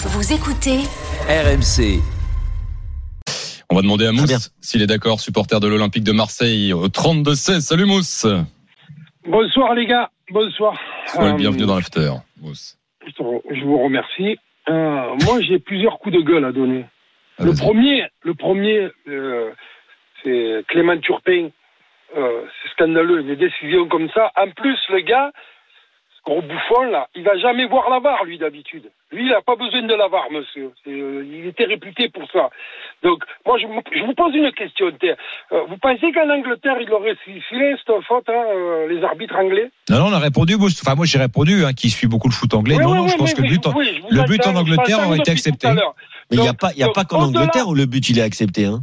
Vous écoutez RMC. On va demander à. Mousse s'il est d'accord, supporter de l'Olympique de Marseille au 32-16. Salut Mousse. Bonsoir les gars, bonsoir. Sois le Euh, bienvenu dans l'after. Mousse. Je vous remercie. Euh, moi, j'ai plusieurs coups de gueule à donner. Ah, Le premier, le premier, euh, c'est Clément Turpin. Euh, c'est scandaleux, des décisions comme ça. En plus, le gars, gros bouffon là, il va jamais voir la VAR, lui d'habitude. Lui, il n'a pas besoin de la VAR, monsieur. Euh, il était réputé pour ça. Donc, moi, je, vous pose une question. Euh, vous pensez qu'en Angleterre, il aurait sifflé cette faute, hein, euh, les arbitres anglais? Non, non, on a répondu, Boost. Enfin, moi, j'ai répondu, hein, qui suit beaucoup le foot anglais. Oui, non, oui, non, oui, je pense que le but, en- le but en Angleterre aurait été accepté. Mais il n'y a pas, il y a donc, pas qu'en Angleterre où le but il est accepté. Hein.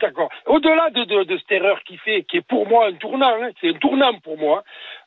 D'accord. Au-delà de, de, de cette erreur qu'il fait, qui est pour moi un tournant, hein, c'est un tournant pour moi,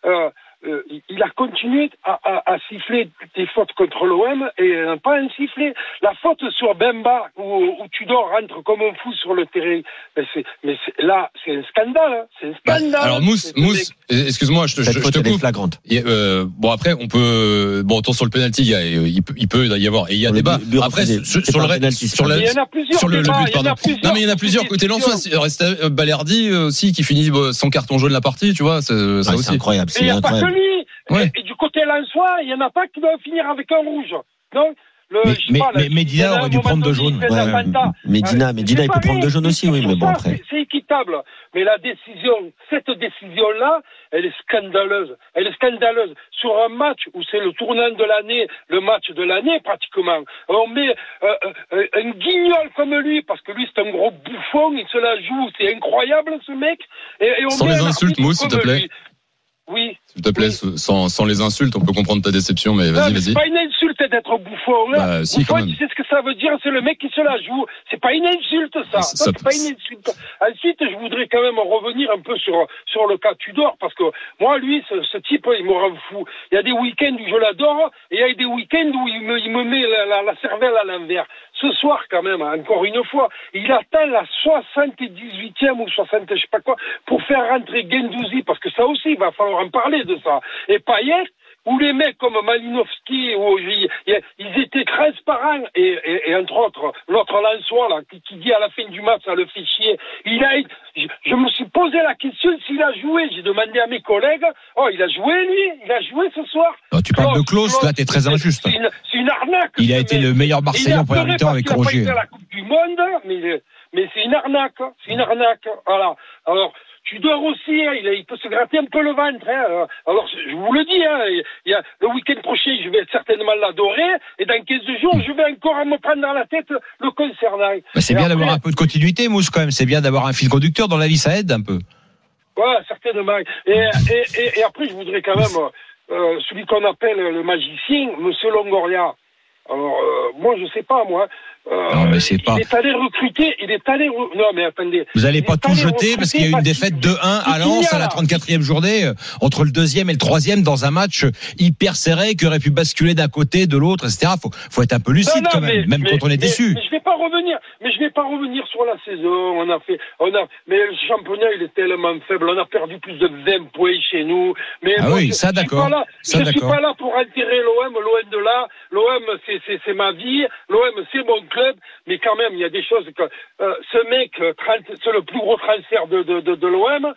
euh, euh, il- il a continué à, à, à siffler des fautes contre l'OM et euh, pas un sifflet. La faute sur Bemba, où, où Tudor rentre comme un fou sur le terrain, mais, c'est, mais c'est- là, c'est un scandale. hein. C'est un Bah, scandale. alors Mousse, C'est- Mousse, excuse-moi, je, je, je te coupe. flagrante. Et, euh, bon après on peut bon autant sur le penalty il, y a- il, peut, il peut y avoir et il y a Le débat but- après sur, C'est sur pas le penalty, sur Mais il y en a plusieurs sur le, le but il y en pardon a plusieurs non mais il y en a plusieurs côté Lensois discussions. reste euh, Balerdi euh, aussi qui finit euh, sans carton jaune la partie tu vois c'est- ça Ouais, aussi c'est incroyable. Ouais. Et, et du côté Lensois, il n'y en a pas qui doivent finir avec un rouge. Non le, Mais- mais- pas, mais Medina aurait dû prendre deux jaunes. Ouais. Medina, Ouais, Medina, il peut prendre deux jaunes aussi, oui, mais bon après. c'est- équitable. Mais la décision, cette décision-là, elle est scandaleuse. Elle est scandaleuse. Sur un match où c'est le tournant de l'année, le match de l'année pratiquement, on met euh, euh, un guignol comme lui, parce que lui c'est un gros bouffon, il se la joue, c'est incroyable ce mec. Et, et on Sans met les insultes, Mousse, s'il te plaît. lui. Oui. s'il te plaît sans, sans les insultes on peut comprendre ta déception mais vas-y vas-y C'est pas une insulte d'être bouffon. Bah, si, bouffon, tu sais ce que ça veut dire C'est le mec qui se la joue. C'est pas une insulte, ça. Ça- Ça, ça- c'est pas une insulte. Ensuite, je voudrais quand même revenir un peu sur, sur le cas Tudor, parce que moi, lui, ce, ce type, il me rend fou. Il y a des week-ends où je l'adore, et il y a des week-ends où il me, il me met la, la, la cervelle à l'envers. Ce soir, quand même, encore une fois, il atteint la 78e ou 60, je sais pas quoi, pour faire rentrer Gendouzi, parce que ça aussi, il va falloir en parler de ça. Et Payet, où les mecs comme Malinowski, où ils, étaient transparents, et, et, et entre autres, l'autre Lançois, là, qui, qui dit à la fin du match, ça le fait chier, il a, je, je me suis posé la question s'il a joué, j'ai demandé à mes collègues, oh, il a joué, lui, il a joué ce soir? Non, tu parles de Klaus, là, t'es très injuste. C'est une, arnaque. Il a été le meilleur Il Marseillais a en première mi-temps avec a Roger. été à la Coupe du Monde, mais, mais c'est une arnaque. C'est une arnaque. Voilà. Alors, tu dors aussi, hein, il, peut se gratter un peu le ventre. hein. Alors, je vous le dis, hein, il y a, le week-end prochain, je vais certainement l'adorer, et dans 15 jours, je vais encore me prendre dans la tête le concernant. Bah, c'est bien après- d'avoir un peu de continuité, Mousse, quand même. C'est bien d'avoir un fil conducteur dans la vie, ça aide un peu. Ouais, certainement. Et, et, et, et après, je voudrais quand même, euh, celui qu'on appelle le magicien, Monsieur Longoria. Alors, euh, moi, je sais pas, moi. Euh, Non, mais c'est pas- Il est allé recruter, il est allé. Non, mais attendez. Vous allez Il pas tout jeter parce qu'il y a eu une défaite Baptiste- 2-1 à Lens à la Vignal. 34e journée euh, entre le deuxième et le troisième dans un match hyper serré qui aurait pu basculer d'un côté, de l'autre, etc. Faut, faut être un peu lucide Non, non, quand même, mais- même mais- quand on est mais- déçu. Mais je vais pas revenir. Mais je vais pas revenir sur la saison. On a fait, on a, mais le championnat il est tellement faible. On a perdu plus de 20 points chez nous. Mais Ah moi, oui, je- ça, je d'accord. Ça, je suis pas là pour enterrer l'OM, loin de là. L'OM c'est ma vie. L'OM c'est mon club. Mais quand même il y a des choses que euh, ce mec, euh, 30 c'est le plus gros transfert de de de, l'OM.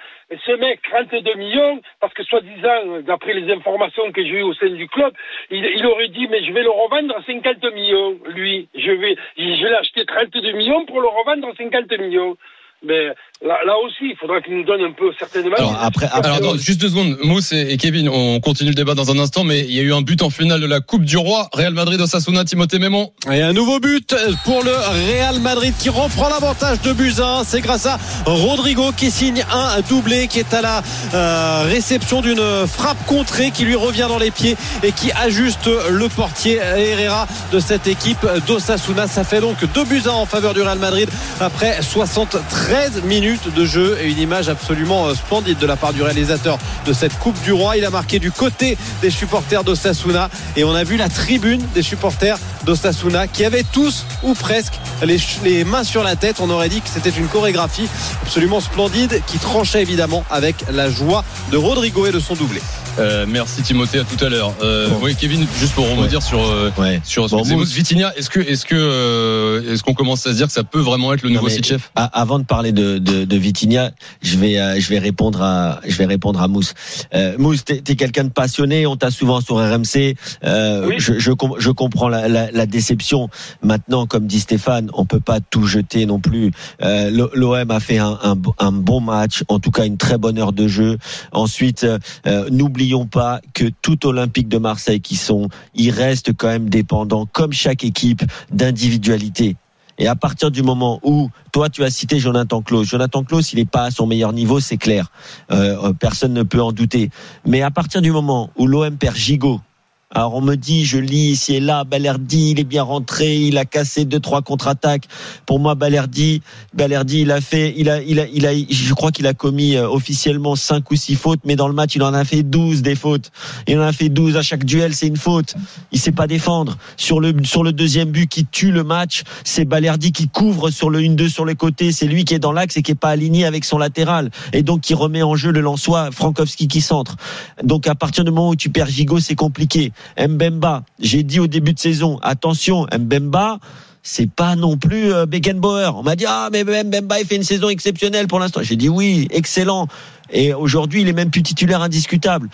Ce mec 32 millions parce que soi-disant d'après les informations que j'ai eues au sein du club, il, il aurait dit mais je vais le revendre à 50 millions. Lui, je vais, je vais l'acheter 32 millions pour le revendre à 50 millions. Mais là, là aussi, il faudra qu'il nous donne un peu certainement. Alors, après- après- Alors, attends, juste deux secondes. Mousse et Kevin, on continue le débat dans un instant, mais il y a eu un but en finale de la Coupe du Roi. Real Madrid, Osasuna, Timothée Mémon. Et un nouveau but pour le Real Madrid qui reprend l'avantage de Buzyn. C'est grâce à Rodrigo qui signe un doublé qui est à la euh, réception d'une frappe contrée qui lui revient dans les pieds et qui ajuste le portier Herrera de cette équipe d'Osasuna. Ça fait donc deux buts à en faveur du Real Madrid après 73 minutes de jeu et une image absolument euh, splendide de la part du réalisateur de cette Coupe du Roi. Il a marqué du côté des supporters d'Osasuna et on a vu la tribune des supporters d'Osasuna qui avaient tous ou presque les, mains sur la tête. On aurait dit que c'était une chorégraphie absolument splendide qui tranchait évidemment avec la joie de Rodrigo et de son doublé. Euh, merci Timothée, à tout à l'heure. Euh, Bon. Oui, Kevin, juste pour rebondir sur euh, Ouais. sur Bon, Vitinha, est-ce que est-ce que euh, est-ce qu'on commence à se dire que ça peut vraiment être le nouveau Sitchef A- Avant de parler de, de, de Vitinha, je vais, euh, je vais répondre à, je vais répondre à Mousse. Euh, Mousse, t'es es, quelqu'un de passionné. On t'a souvent sur RMC. Euh, Oui. je, je, com- je comprends la, la, la déception. Maintenant, comme dit Stéphane, on peut pas tout jeter non plus. Euh, L'OM a fait un, bon match, en tout cas une très bonne heure de jeu. Ensuite, euh, euh, n'oublions pas que tout Olympique de Marseille qui sont, ils restent quand même dépendants, comme chaque équipe, d'individualité. Et à partir du moment où toi tu as cité Jonathan Klaus, Jonathan Klaus il n'est pas à son meilleur niveau, c'est clair. Personne ne peut en douter. Mais à partir du moment où l'OM perd Gigot, alors on me dit, je lis ici et là, Balerdi, il est bien rentré, il a cassé deux trois contre-attaques. Pour moi, Balerdi, Balerdi, il a fait, il a, il a, je crois qu'il a commis euh, officiellement cinq ou six fautes, mais dans le match, il en a fait 12 des fautes. Il en a fait 12 à chaque duel, c'est une faute. Il sait pas défendre. Sur le, sur le deuxième but qui tue le match, c'est Balerdi qui couvre sur le 1-2 sur les côtés. C'est lui qui est dans l'axe et qui est pas aligné avec son latéral. Et donc, qui remet en jeu le Lensois, Frankowski qui centre. Donc, à partir du moment où tu perds Gigot, c'est compliqué. Mbemba, j'ai dit au début de saison, attention, Mbemba, c'est pas non plus euh, Beckenbauer. On m'a dit ah mais Mbemba il fait une saison exceptionnelle pour l'instant. J'ai dit oui, excellent. Et aujourd'hui, il est même plus titulaire indiscutable.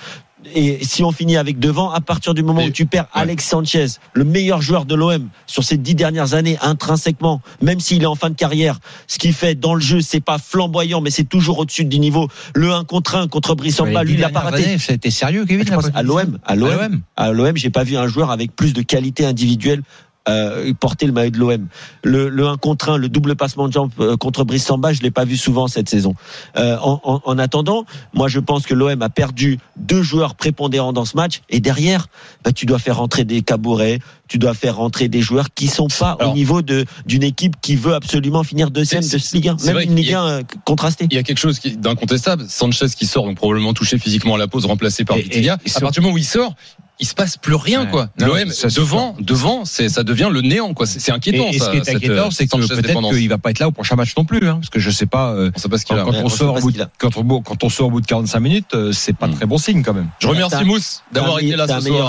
Et si on finit avec devant, à partir du moment Mais- où tu perds Alex Sanchez, le meilleur joueur de l'OM sur ces dix dernières années, intrinsèquement, même s'il est en fin de carrière, ce qu'il fait dans le jeu, c'est pas flamboyant, mais c'est toujours au-dessus du niveau. Le 1 contre 1 contre Brissamba, lui, il a pas raté. C'était sérieux, Kevin. Je pense à l'OM, à l'OM, à l'OM, j'ai pas vu un joueur avec plus de qualité individuelle euh, porter le maillot de l'OM. Le, le 1 contre 1, le double passement de jambes euh, contre Brissamba, je l'ai pas vu souvent cette saison. Euh, en, en, en attendant, moi je pense que l'OM a perdu deux joueurs prépondérants dans ce match et derrière, bah, tu dois faire rentrer des cabourets, tu dois faire rentrer des joueurs qui sont pas Alors- au niveau de d'une équipe qui veut absolument finir deuxième de ce Ligue 1, c'est même une Ligue y a- 1 euh, contrastée. Il y a quelque chose d'incontestable. Sanchez qui sort, donc probablement touché physiquement à la pause, remplacé par Vitinha. À partir du moment où il sort, il se passe plus rien, Ouais. quoi. L'OM devant, devant, c'est ça devient le néant, quoi. C'est Et, inquiétant. et ce ça, qui est inquiétant, euh, c'est que peut-être qu'il va pas être là au prochain match non plus, hein, parce que je sais pas. euh, On sait pas ce qu'il a. quand, on sort au bout de, quand, on, quand on sort au bout de 45 minutes, euh, c'est pas Mm. très bon signe quand même. Je remercie Mousse d'avoir été là ce soir.